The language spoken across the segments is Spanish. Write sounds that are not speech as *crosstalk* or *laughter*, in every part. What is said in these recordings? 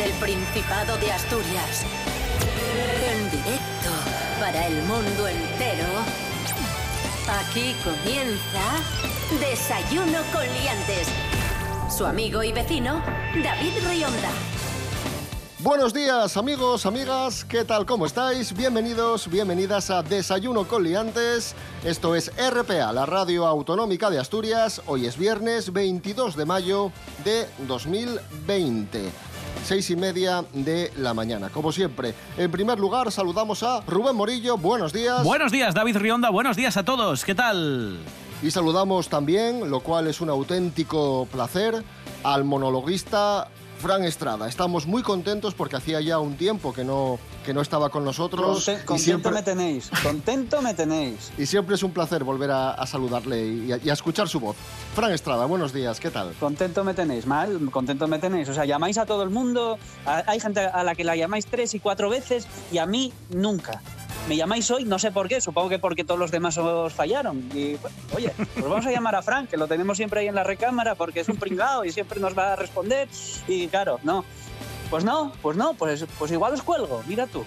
desde el Principado de Asturias. En directo para el mundo entero. Aquí comienza Desayuno con Liantes. Su amigo y vecino, David Rionda. Buenos días amigos, amigas, ¿qué tal? ¿Cómo estáis? Bienvenidos, bienvenidas a Desayuno con Liantes. Esto es RPA, la radio autonómica de Asturias. Hoy es viernes 22 de mayo de 2020. Seis y media de la mañana, como siempre. En primer lugar, saludamos a Rubén Morillo. Buenos días. Buenos días, David Rionda. Buenos días a todos. ¿Qué tal? Y saludamos también, lo cual es un auténtico placer, al monologuista Fran Estrada. Estamos muy contentos porque hacía ya un tiempo que no, que no estaba con nosotros. Conte- contento siempre, me tenéis, contento me tenéis. *laughs* y siempre es un placer volver a, a saludarle y a, y a escuchar su voz. Fran Estrada, buenos días, ¿qué tal? Contento me tenéis, mal, contento me tenéis. O sea, llamáis a todo el mundo, a- hay gente a la que la llamáis tres y cuatro veces y a mí nunca. Me llamáis hoy, no sé por qué, supongo que porque todos los demás os fallaron. Y, bueno, oye, pues vamos a llamar a Frank, que lo tenemos siempre ahí en la recámara porque es un pringao y siempre nos va a responder. Y claro, no. Pues no, pues no, pues, pues igual os cuelgo, mira tú.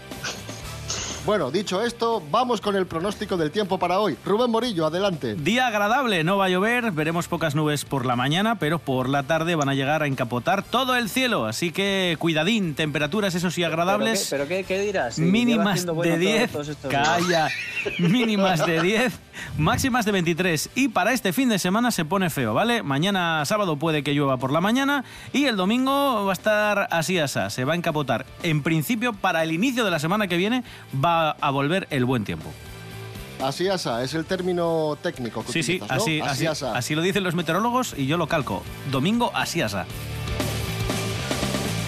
Bueno, dicho esto, vamos con el pronóstico del tiempo para hoy. Rubén Morillo, adelante. Día agradable, no va a llover, veremos pocas nubes por la mañana, pero por la tarde van a llegar a encapotar todo el cielo, así que cuidadín, temperaturas eso sí agradables. ¿Pero qué, pero qué- qué dirás? Si mínimas bueno de todo- 10, todos estos días. calla, mínimas de 10, máximas de 23. Y para este fin de semana se pone feo, ¿vale? Mañana sábado puede que llueva por la mañana y el domingo va a estar así asá, se va a encapotar. En principio, para el inicio de la semana que viene va a volver el buen tiempo. Así asa, es el término técnico que Sí, sí, así, así, asa. así lo dicen los meteorólogos y yo lo calco. Domingo así asá.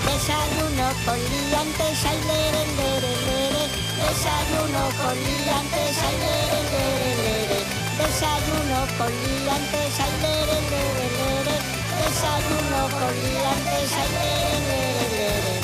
Desayuno con liantes, ay, lere, lere, lere. Desayuno con liantes, ay, lere, lere. Desayuno con liantes, ay, lere, lere. Desayuno con liantes, ay, lere, lere.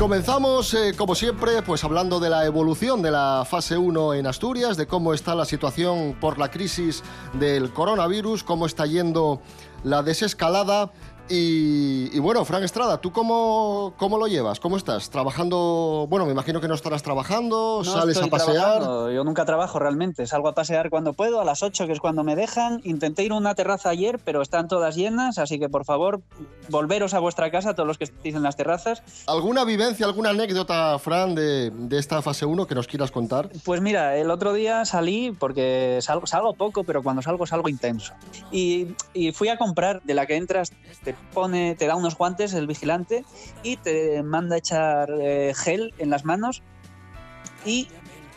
Comenzamos, eh, como siempre, pues hablando de la evolución de la fase 1 en Asturias, de cómo está la situación por la crisis del coronavirus, cómo está yendo la desescalada. Y, y bueno, Fran Estrada, ¿tú cómo, cómo lo llevas? ¿Cómo estás? ¿Trabajando? Bueno, me imagino que no estarás trabajando, No sales a estoy pasear. trabajando, Yo nunca trabajo realmente. Salgo a pasear cuando puedo, a las 8, que es cuando me dejan. Intenté ir a una terraza ayer, pero están todas llenas, así que por favor, volveros a vuestra casa, todos los que estéis en las terrazas. ¿Alguna vivencia, alguna anécdota, Fran, de, de esta fase 1 que nos quieras contar? Pues mira, el otro día salí, porque salgo, salgo poco, pero cuando salgo salgo intenso. Y, y fui a comprar, de la que entras, te pone, te da unos guantes el vigilante y te manda a echar eh, gel en las manos y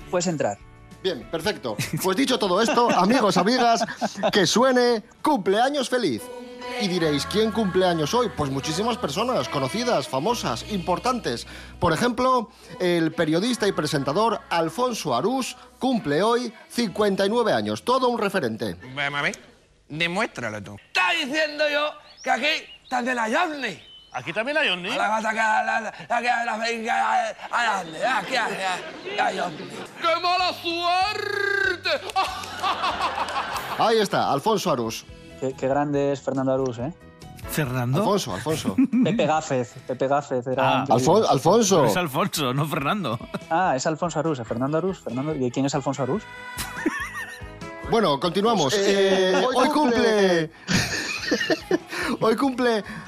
puedes entrar. Bien, perfecto. Pues dicho todo esto, *laughs* amigos, amigas, que suene cumpleaños feliz. Y diréis, ¿quién cumpleaños hoy? Pues muchísimas personas, conocidas, famosas, importantes. Por ejemplo, el periodista y presentador Alfonso Arús cumple hoy 59 años, todo un referente. Ven a ver, demuéstralo tú. Diciendo yo que aquí está de la Johnny. Aquí también hay. A la gata que a la. Aquí a Johnny. ¡Qué mala suerte! *laughs* Ahí está, Alfonso Arús. Qué, qué grande es Fernando Arús, ¿eh? Fernando. Alfonso, Alfonso. *laughs* Pepe Gáfez, Pepe Gáfez era Ah. Alfon- Alfonso. Es Alfonso, no Fernando. Ah, es Alfonso Arús, ¿eh? Fernando Arús. Fernando... ¿Y quién es Alfonso Arús? Bueno, continuamos. Eh, hoy cumple. hoy cumple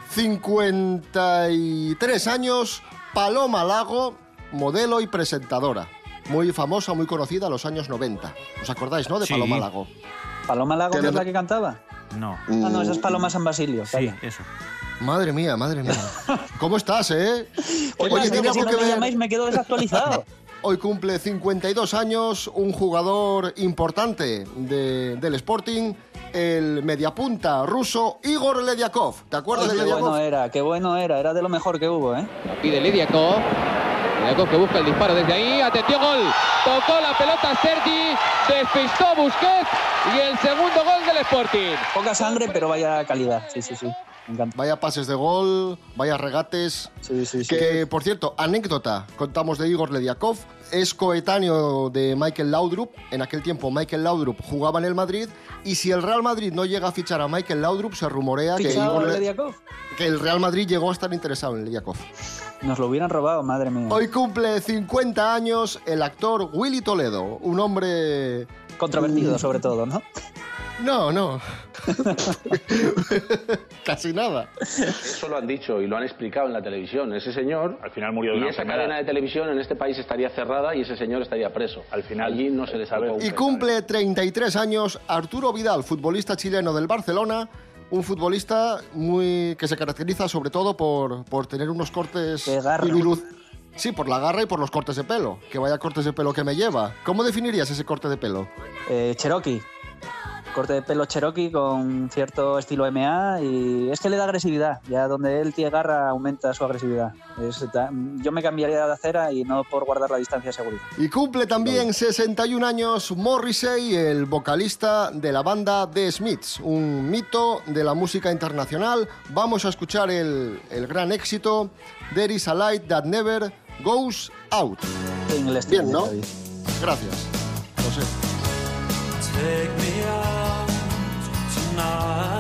53 años Paloma Lago, modelo y presentadora. Muy famosa, muy conocida en los años 90. ¿Os acordáis, no? De Sí. Paloma Lago. ¿Paloma Lago, es la que cantaba? No. Ah, no, esa es Paloma San Basilio. Sí, calla. eso. Madre mía, madre mía. *laughs* ¿Cómo estás, eh? Oye, Oye, que si no me ver. llamáis me quedo desactualizado. *laughs* Hoy cumple 52 años un jugador importante de- del Sporting, el mediapunta ruso Igor Lediakov. ¿Te acuerdas de qué Lediakov? bueno era, qué bueno era. Era de lo mejor que hubo, ¿eh? La pide Lidiakov. Lidiakov que busca el disparo desde ahí. Atención, gol. Tocó la pelota Sergi. Despistó Busquets. Y el segundo gol del Sporting. Poca sangre, pero vaya calidad. Sí, sí, sí. Vaya pases de gol, vaya regates. Sí, sí, sí. Que, por cierto, anécdota, contamos de Igor Lediakov, es coetáneo de Michael Laudrup. En aquel tiempo Michael Laudrup jugaba en el Madrid y si el Real Madrid no llega a fichar a Michael Laudrup, se rumorea que, ¿Fichado Igor Le- Lediakov? que el Real Madrid llegó a estar interesado en Lediakov. Nos lo hubieran robado, madre mía. Hoy cumple 50 años el actor Willy Toledo, un hombre... Controvertido, sobre todo, ¿no? No, no. *laughs* Casi nada. Eso lo han dicho y lo han explicado en la televisión. Ese señor. Al final murió de Y una esa enfermedad. cadena de televisión en este país estaría cerrada y ese señor estaría preso. Al final, Allí no se le salvó. Y cumple 33 años Arturo Vidal, futbolista chileno del Barcelona, un futbolista muy que se caracteriza sobre todo por, por tener unos cortes De garra. muy luz- Sí, por la garra y por los cortes de pelo. Que vaya cortes de pelo que me lleva. ¿Cómo definirías ese corte de pelo? Eh, Cherokee. Corte de pelo Cherokee con cierto estilo MA y es que le da agresividad. Ya donde él tiene garra aumenta su agresividad. Es yo me cambiaría de acera y no por guardar la distancia de seguridad. Y cumple también 61 años Morrissey, el vocalista de la banda The Smiths, un mito de la música internacional. Vamos a escuchar el, el gran éxito There is a light that never goes out. Inglés Bien, ¿no? David. Gracias. José. Take me out heart.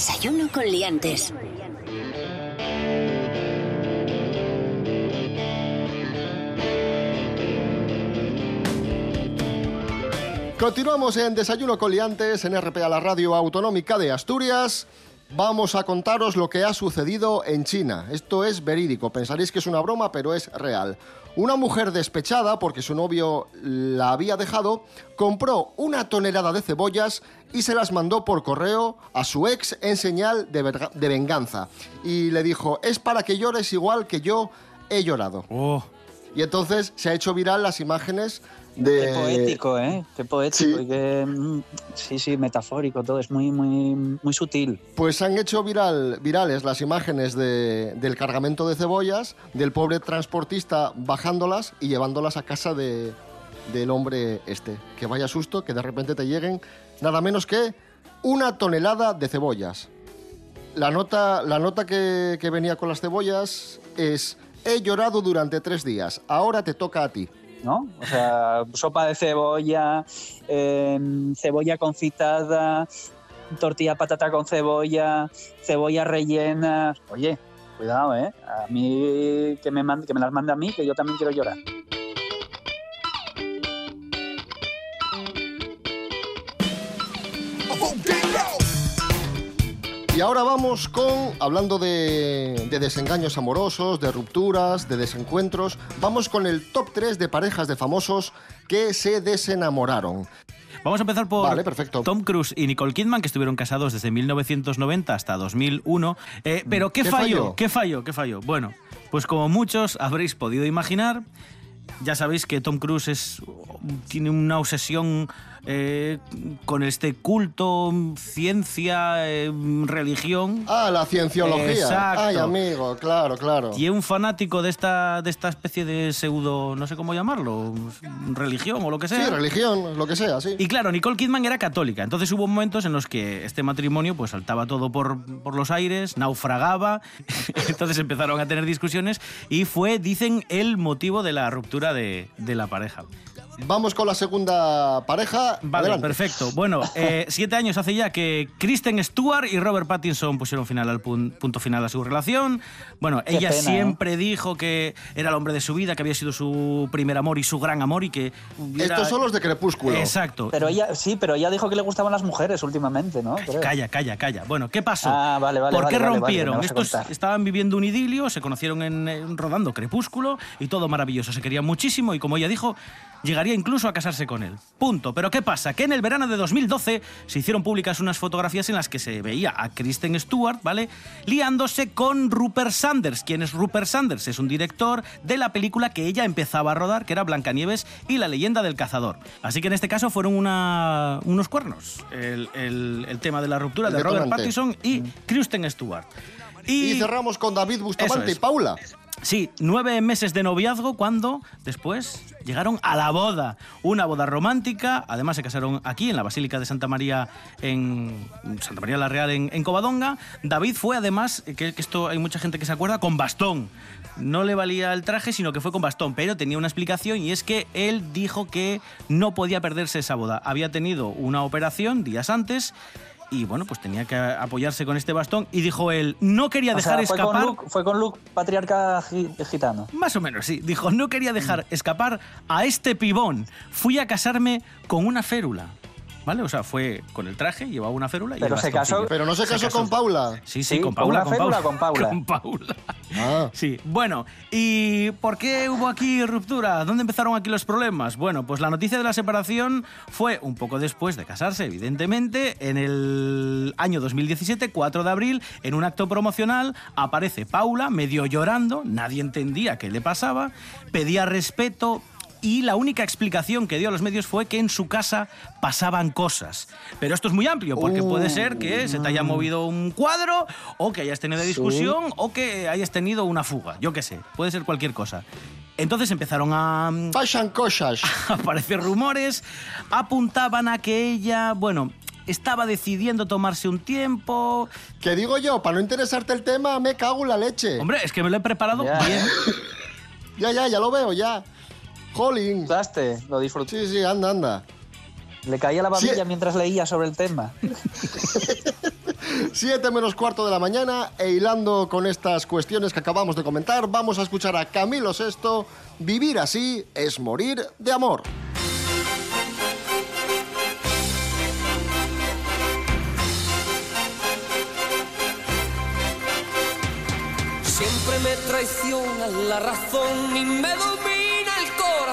Desayuno con liantes. Continuamos en Desayuno con Liantes en RPA, la radio autonómica de Asturias. Vamos a contaros lo que ha sucedido en China. Esto es verídico. Pensaréis que es una broma, pero es real. Una mujer despechada porque su novio la había dejado, compró una tonelada de cebollas y se las mandó por correo a su ex en señal de, venganza. Y le dijo, es para que llores igual que yo he llorado. Oh, Y entonces se ha hecho viral las imágenes de... Qué poético, ¿eh? Qué poético Sí. y qué... mm, Sí, sí, metafórico todo. Es muy, muy, muy sutil. Pues han hecho viral, virales las imágenes de- del cargamento de cebollas, del pobre transportista bajándolas y llevándolas a casa de- del hombre este. Que vaya susto que de repente te lleguen nada menos que una tonelada de cebollas. La nota, la nota que, que venía con las cebollas es, he llorado durante tres días, ahora te toca a ti. ¿no? O sea, sopa de cebolla, em, cebolla confitada, tortilla patata con cebolla, cebolla rellena. Oye, cuidado, ¿eh? A mí, que me, mande- que me las mande a mí, que yo también quiero llorar. Y ahora vamos con, hablando de, de desengaños amorosos, de rupturas, de desencuentros, vamos con el top 3 de parejas de famosos que se desenamoraron. Vamos a empezar por Vale, perfecto. Tom Cruise y Nicole Kidman, que estuvieron casados desde 1990 hasta 2001. Eh, pero ¿qué, ¿Qué falló? ¿Qué falló? ¿Qué falló? Bueno, pues como muchos habréis podido imaginar, ya sabéis que Tom Cruise es, tiene una obsesión eh, con este culto, ciencia, eh, religión. Ah, la cienciología. Exacto. Ay, amigo, claro, claro. Y es un fanático de esta, de esta especie de pseudo, no sé cómo llamarlo, religión o lo que sea. Sí, religión, lo que sea, sí. Y claro, Nicole Kidman era católica, entonces hubo momentos en los que este matrimonio pues saltaba todo por, por los aires, naufragaba, *laughs* entonces empezaron a tener discusiones y fue, dicen, el motivo de la ruptura de, de la pareja. Vamos con la segunda pareja. Vale, Adelante. perfecto. Bueno, *laughs* eh, siete años hace ya que Kristen Stewart y Robert Pattinson pusieron final al pun- punto final a su relación. Bueno, Qué ella pena, ¿eh? siempre dijo que era el hombre de su vida, que había sido su primer amor y su gran amor y que hubiera... Estos son los de Crepúsculo. Exacto. Pero ella, sí, pero ella dijo que le gustaban las mujeres últimamente, ¿no? Calla, calla, calla. Bueno, ¿qué pasó? Ah, vale, vale, ¿Por qué vale, rompieron? Estos estaban viviendo un idilio, se conocieron en, en- rodando Crepúsculo y todo maravilloso. Se querían muchísimo y como ella dijo, llegaría incluso a casarse con él. Punto. Pero ¿qué pasa? Que en el verano de 2012 se hicieron públicas unas fotografías en las que se veía a Kristen Stewart, ¿vale? Liándose con Rupert Sanders. ¿Quién es Rupert Sanders? Es un director de la película que ella empezaba a rodar, que era Blancanieves y la leyenda del cazador. Así que en este caso fueron una- unos cuernos. El, el- el tema de la ruptura El de Robert. Pattinson y Kristen Stewart. Y cerramos con David Bustamante es. y Paula. Sí, nueve meses de noviazgo cuando después llegaron a la boda. Una boda romántica, además se casaron aquí en la Basílica de Santa María en Santa María la Real en, Covadonga. David fue además, que esto hay mucha gente que se acuerda, con bastón. No le valía el traje, sino que fue con bastón, pero tenía una explicación y es que él dijo que no podía perderse esa boda. Había tenido una operación días antes y bueno, pues tenía que apoyarse con este bastón y dijo él, no quería O dejar sea, fue escapar... Con Luke, fue con Luke, patriarca gi- gitano. Más o menos, sí. Dijo, no quería dejar escapar a este pibón. Fui a casarme con una férula. ¿Vale? O sea, fue con el traje, llevaba una férula y Pero el se casó- Pero no se casó con Paula. Sí, sí, Sí, con ¿con Paula. una férula o con Paula? Con Paula. Ah. Sí, bueno, ¿y por qué hubo aquí ruptura? ¿Dónde empezaron aquí los problemas? Bueno, pues la noticia de la separación fue un poco después de casarse, evidentemente, en el año 2017, 4 de abril, en un acto promocional, aparece Paula medio llorando, nadie entendía qué le pasaba, pedía respeto, y la única explicación que dio a los medios fue que en su casa pasaban cosas. Pero esto es muy amplio, porque puede ser que se te haya movido un cuadro, o que hayas tenido discusión, o que hayas tenido una fuga. Yo qué sé, puede ser cualquier cosa. Entonces empezaron a mm, *laughs* Pasan cosas. aparecer rumores, apuntaban a que ella, bueno, estaba decidiendo tomarse un tiempo. Que digo yo, para no interesarte el tema, me cago en la leche. Hombre, es que me lo he preparado bien. *laughs* Ya, ya, ya lo veo, ya. Jolín. Daste, lo disfruté. Sí, sí, anda, anda. Le caía la babilla Sí. mientras leía sobre el tema. *laughs* Siete menos cuarto de la mañana e hilando con estas cuestiones que acabamos de comentar, vamos a escuchar a Camilo Sesto. Vivir así es morir de amor. Siempre me traiciona la razón y me domina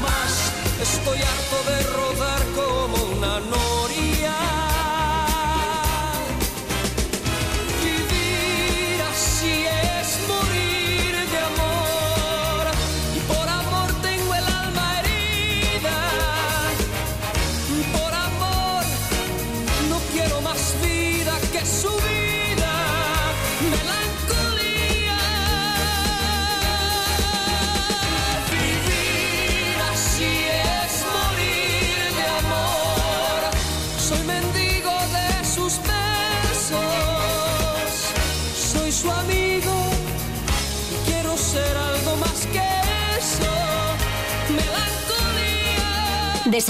más. Estoy harto de rodar como una noria.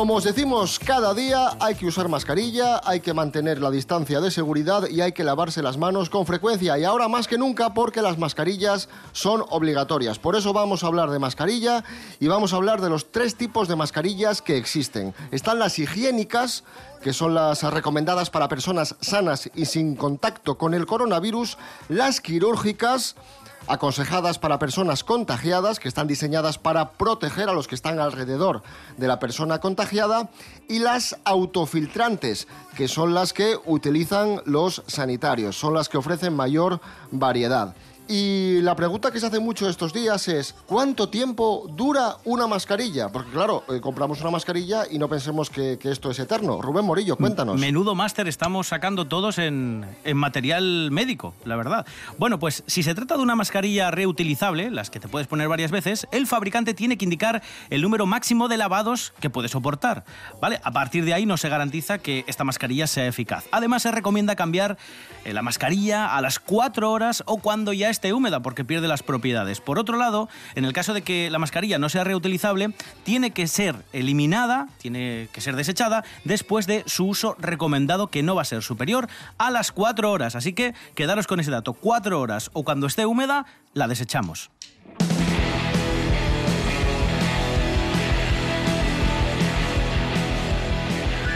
Como os decimos cada día, hay que usar mascarilla, hay que mantener la distancia de seguridad y hay que lavarse las manos con frecuencia. Y ahora más que nunca porque las mascarillas son obligatorias. Por eso vamos a hablar de mascarilla y vamos a hablar de los tres tipos de mascarillas que existen. Están las higiénicas, que son las recomendadas para personas sanas y sin contacto con el coronavirus, las quirúrgicas, aconsejadas para personas contagiadas, que están diseñadas para proteger a los que están alrededor de la persona contagiada, y las autofiltrantes, que son las que utilizan los sanitarios, son las que ofrecen mayor variedad. Y la pregunta que se hace mucho estos días es, ¿cuánto tiempo dura una mascarilla? Porque claro, eh, compramos una mascarilla y no pensemos que, que esto es eterno. Rubén Morillo, cuéntanos. Menudo máster estamos sacando todos en, en material médico, la verdad. Bueno, pues si se trata de una mascarilla reutilizable, las que te puedes poner varias veces, el fabricante tiene que indicar el número máximo de lavados que puede soportar. ¿Vale? A partir de ahí no se garantiza que esta mascarilla sea eficaz. Además, se recomienda cambiar eh, la mascarilla a las 4 horas o cuando ya esté húmeda porque pierde las propiedades. Por otro lado, en el caso de que la mascarilla no sea reutilizable, tiene que ser eliminada, tiene que ser desechada después de su uso recomendado que no va a ser superior a las 4 horas. Así que quedaros con ese dato, 4 horas o cuando esté húmeda, la desechamos.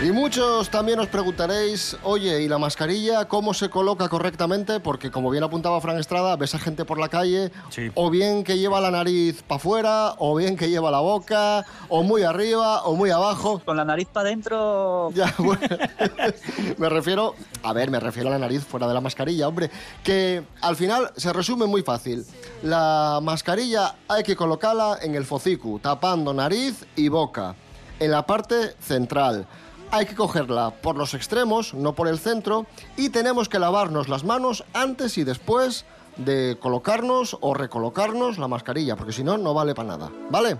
Y muchos también os preguntaréis, oye, ¿y la mascarilla cómo se coloca correctamente? Porque como bien apuntaba Fran Estrada, ves a gente por la calle, Sí. o bien que lleva la nariz para afuera, o bien que lleva la boca, o muy arriba, o muy abajo. Con la nariz para adentro. *laughs* Ya, bueno, me refiero, a ver, me refiero a la nariz fuera de la mascarilla, hombre, que al final se resume muy fácil. La mascarilla hay que colocarla en el focicu, tapando nariz y boca, en la parte central. Hay que cogerla por los extremos, no por el centro, y tenemos que lavarnos las manos antes y después de colocarnos o recolocarnos la mascarilla, porque si no, no vale para nada, ¿vale?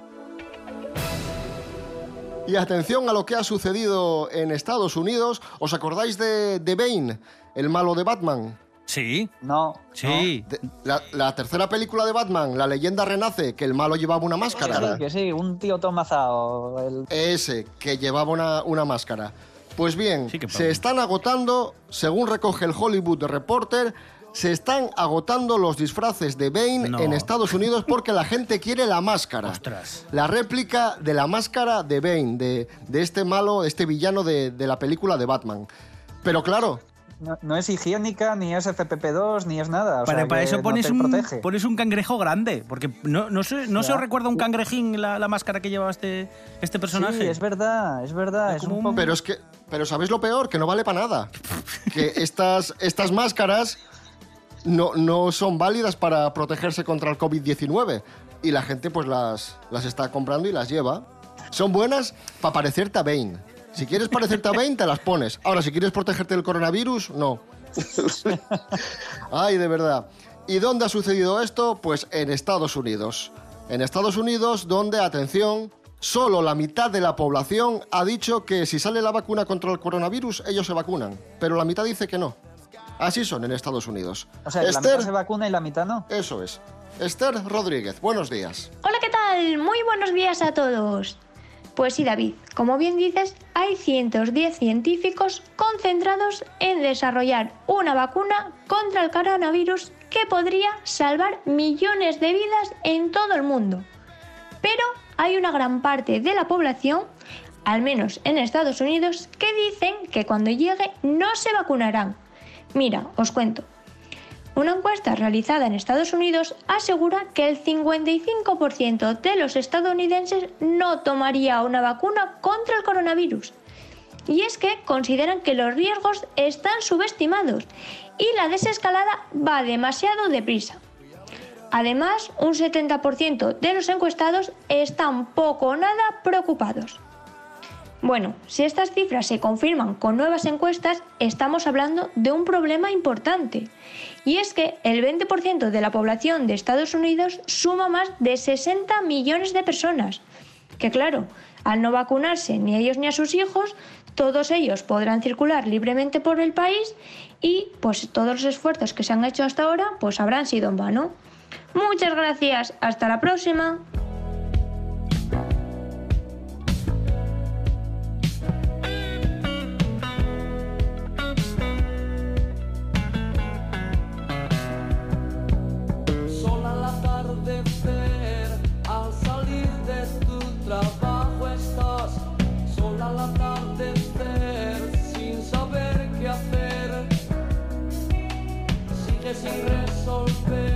Y atención a lo que ha sucedido en Estados Unidos. ¿Os acordáis de, de Bane, el malo de Batman? Sí, No. sí. De- la, la tercera película de Batman, La leyenda renace, que el malo llevaba una máscara. Sí, que sí, un tío tomazao. El... Ese, que llevaba una, una máscara. Pues bien, Sí se están agotando, según recoge el Hollywood Reporter, se están agotando los disfraces de Bane No. en Estados Unidos porque la gente quiere la máscara. Ostras. La réplica de la máscara de Bane, de, de este malo, este villano de, de la película de Batman. Pero claro, No, no es higiénica, ni es FPP2, ni es nada. O Para, sea, para que eso pones, un, protege. pones un cangrejo grande, porque no, no, se, no se os recuerda un cangrejín la, la máscara que llevaba este, este personaje. Sí, es verdad, es verdad. Es Es como un un- poco... Pero es que, pero ¿sabéis lo peor? Que no vale para nada. *laughs* Que estas, estas máscaras no, no son válidas para protegerse contra el COVID-19. Y la gente pues las, las está comprando y las lleva. Son buenas para parecerte a Bane. Si quieres parecerte a Bane, te las pones. Ahora, si quieres protegerte del coronavirus, no. *laughs* Ay, de verdad. ¿Y dónde ha sucedido esto? Pues en Estados Unidos. En Estados Unidos, donde, atención, solo la mitad de la población ha dicho que si sale la vacuna contra el coronavirus, ellos se vacunan. Pero la mitad dice que no. Así son en Estados Unidos. O sea, que la Esther, mitad se vacuna y la mitad no. eso es. Esther Rodríguez, buenos días. Hola, ¿qué tal? Muy buenos días a todos. Pues sí, David, como bien dices, hay 110 científicos concentrados en desarrollar una vacuna contra el coronavirus que podría salvar millones de vidas en todo el mundo. Pero hay una gran parte de la población, al menos en Estados Unidos, que dicen que cuando llegue no se vacunarán. Mira, os cuento. Una encuesta realizada en Estados Unidos asegura que el 55% de los estadounidenses no tomaría una vacuna contra el coronavirus. Y es que consideran que los riesgos están subestimados y la desescalada va demasiado deprisa. Además, un 70% de los encuestados están poco o nada preocupados. Bueno, si estas cifras se confirman con nuevas encuestas, estamos hablando de un problema importante. Y es que el 20% de la población de Estados Unidos suma más de 60 millones de personas. Que claro, al no vacunarse ni ellos ni a sus hijos, todos ellos podrán circular libremente por el país y pues todos los esfuerzos que se han hecho hasta ahora pues habrán sido en vano. Muchas gracias, hasta la próxima. sin resolver.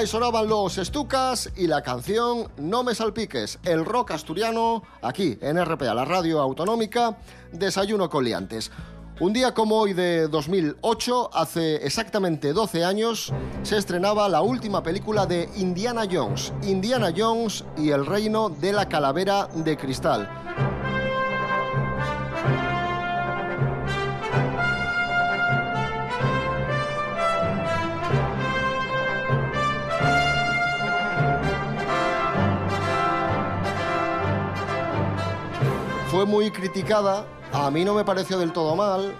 Ahí sonaban los Estucas y la canción No me salpiques, el rock asturiano, aquí en RPA, la radio autonómica, Desayuno con liantes. Un día como hoy de 2008, hace exactamente 12 años, se estrenaba la última película de Indiana Jones, Indiana Jones y el reino de la calavera de cristal. Fue muy criticada, a mí no me pareció del todo mal,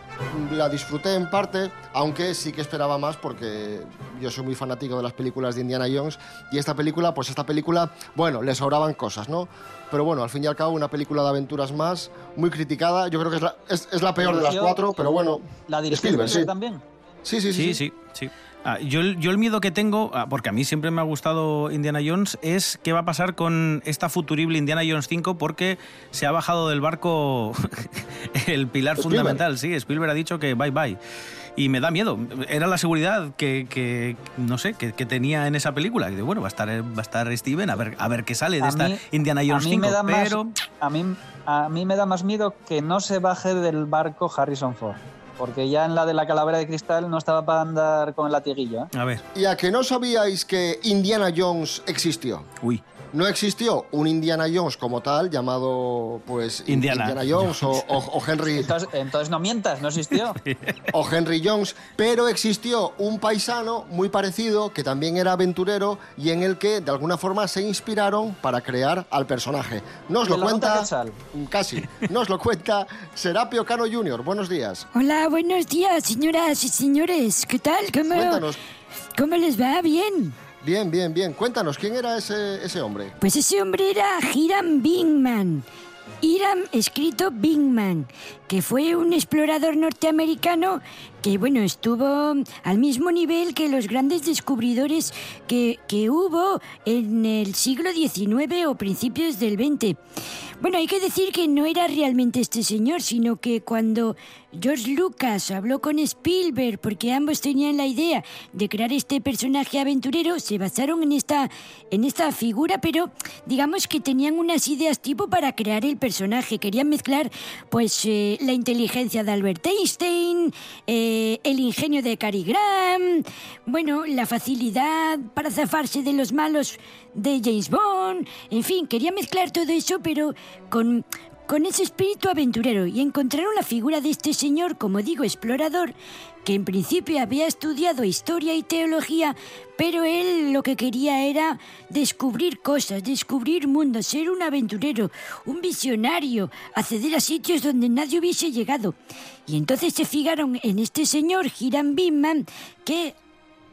la disfruté en parte, aunque sí que esperaba más porque yo soy muy fanático de las películas de Indiana Jones y esta película, pues esta película, bueno, le sobraban cosas, ¿no? Pero bueno, al fin y al cabo una película de aventuras más, muy criticada, yo creo que es la, es, es la peor de las cuatro, pero bueno, ¿La dirigió Spielberg, sí. también? Sí, sí, sí. Sí, sí, sí. Ah, yo, el- yo el miedo que tengo, ah, porque a mí siempre me ha gustado Indiana Jones, es qué va a pasar con esta futurible Indiana Jones 5 porque se ha bajado del barco *laughs* el pilar Spielberg. fundamental. Sí, Spielberg ha dicho que bye bye. Y me da miedo. Era la seguridad que, que, no sé, que, que tenía en esa película. Y bueno, va a estar, va a estar Steven a ver, a ver qué sale de A esta mí- Indiana a Jones mí 5. me da más- pero A mí, a mí me da más miedo que no se baje del barco Harrison Ford. Porque ya en la de la calavera de cristal no estaba para andar con el latiguillo. ¿eh? a ver, Y a que no sabíais que Indiana Jones existió. uy. No existió un Indiana Jones como tal, llamado pues In- Indiana Jones o, o- o Henry *laughs* Entonces, entonces no mientas, no existió. *laughs* o Henry Jones, pero existió un paisano muy parecido que también era aventurero y en el que de alguna forma se inspiraron para crear al personaje. Nos ¿De lo cuenta casi. Nos lo cuenta Serapio Cano Jr. Buenos días. Hola, buenos días, señoras y señores. ¿Qué tal? ¿Cómo, Cuéntanos. ¿Cómo les va? Bien. Bien, bien, bien. Cuéntanos quién era ese, ese hombre. Pues ese hombre era Hiram Bingman. Hiram, escrito Bingman, que fue un explorador norteamericano que, bueno, estuvo al mismo nivel que los grandes descubridores que, que hubo en el siglo XIX o principios del XX. Bueno, hay que decir que no era realmente este señor, sino que cuando George Lucas habló con Spielberg, porque ambos tenían la idea de crear este personaje aventurero, se basaron en esta, en esta figura, pero digamos que tenían unas ideas tipo para crear el personaje. Querían mezclar, pues, eh, la inteligencia de Albert Einstein, eh, el ingenio de Cary Grant, bueno, la facilidad para zafarse de los malos de James Bond, en fin, quería mezclar todo eso, pero con, con ese espíritu aventurero y encontraron la figura de este señor, como digo, explorador, que en principio había estudiado historia y teología, pero él lo que quería era descubrir cosas, descubrir mundos, ser un aventurero, un visionario, acceder a sitios donde nadie hubiese llegado. Y entonces se fijaron en este señor, Hiram Binman, que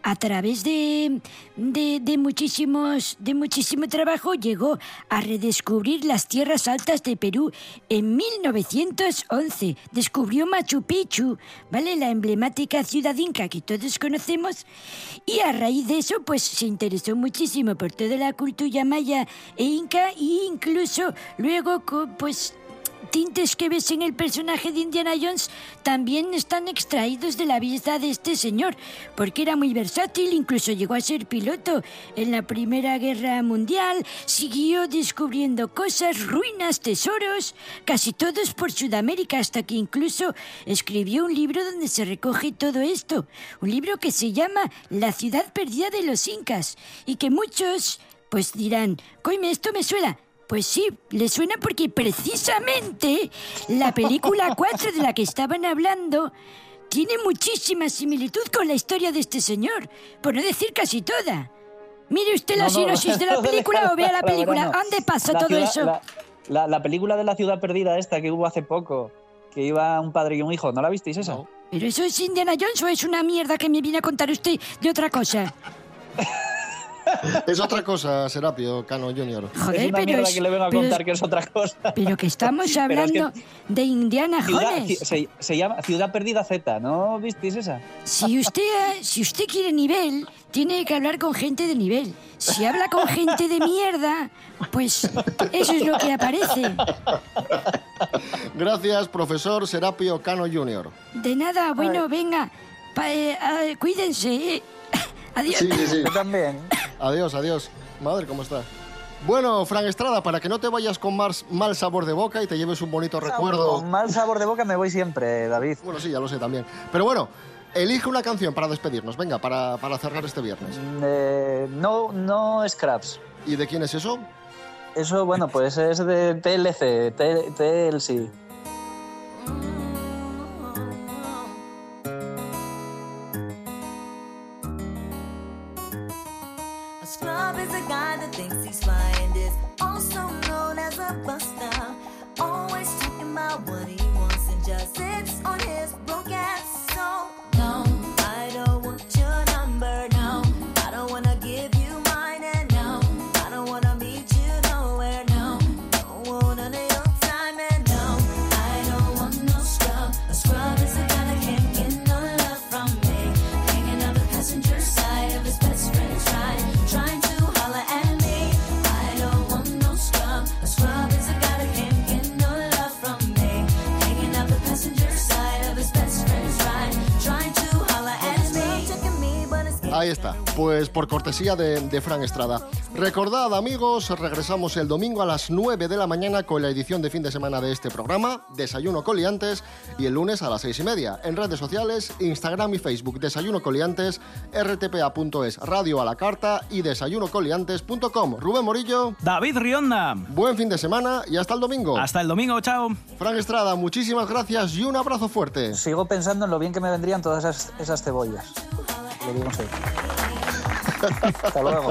a través de, de, de muchísimos, de muchísimo trabajo llegó a redescubrir las tierras altas de Perú en 1911. Descubrió Machu Picchu, ¿vale? La emblemática ciudad inca que todos conocemos. Y a raíz de eso, pues se interesó muchísimo por toda la cultura maya e inca e incluso luego, pues tintes que ves en el personaje de Indiana Jones también están extraídos de la vida de este señor, porque era muy versátil, incluso llegó a ser piloto en la Primera Guerra Mundial, siguió descubriendo cosas, ruinas, tesoros, casi todos por Sudamérica, hasta que incluso escribió un libro donde se recoge todo esto, un libro que se llama La ciudad perdida de los incas, y que muchos pues dirán, coime, esto me suena. Pues sí, le suena porque precisamente la película *laughs* 4 de la que estaban hablando tiene muchísima similitud con la historia de este señor, por no decir casi toda. Mire usted la No, no, sinopsis de la *laughs* película o vea la *laughs* película. ¿Dónde pasa la todo ciudad- eso? La, la- la película de la ciudad perdida esta que hubo hace poco, que iba un padre y un hijo, ¿no la visteis esa? ¿Pero eso es Indiana Jones o es una mierda que me viene a contar usted de otra cosa? Es otra cosa, Serapio Cano Junior. Joder, es una pero mierda es- que le vengo a pero contar es- que es otra cosa. Pero que estamos *laughs* Pero es que hablando de Indiana Ciudad- Jones. se, se llama Ciudad Perdida Z, ¿no visteis esa? Si usted, si usted quiere nivel, tiene que hablar con gente de nivel. Si habla con gente de mierda, pues eso es lo que aparece. Gracias, profesor Serapio Cano Junior. De nada, bueno, venga, pa- eh, ah, cuídense. eh. *laughs* Adiós. Sí, sí, sí. Yo también. Adiós, adiós. Madre, ¿cómo está? Bueno, Fran Estrada, para que no te vayas con más mal sabor de boca y te lleves un bonito recuerdo. Con mal sabor de boca me voy siempre, David. Bueno, sí, ya lo sé también. Pero bueno, elige una canción para despedirnos, venga, para, para cerrar este viernes. Eh, no, no Scraps. ¿Y de quién es eso? Eso, bueno, pues es de TLC, TLC. Guy that he's fly and is also known as a buster. Always talking about what he wants and just sits on pues por cortesía de, de Fran Estrada. Recordad amigos, regresamos el domingo a las 9 de la mañana con la edición de fin de semana de este programa, Desayuno Coliantes, y el lunes a las 6 y media. En redes sociales, Instagram y Facebook, Desayuno Coliantes, rtpa.es, Radio a la Carta y desayunocoliantes.com. Rubén Morillo. David Rionda. Buen fin de semana y hasta el domingo. Hasta el domingo, chao. Fran Estrada, muchísimas gracias y un abrazo fuerte. Sigo pensando en lo bien que me vendrían todas esas, esas cebollas. Lo digo en serio. Hasta luego.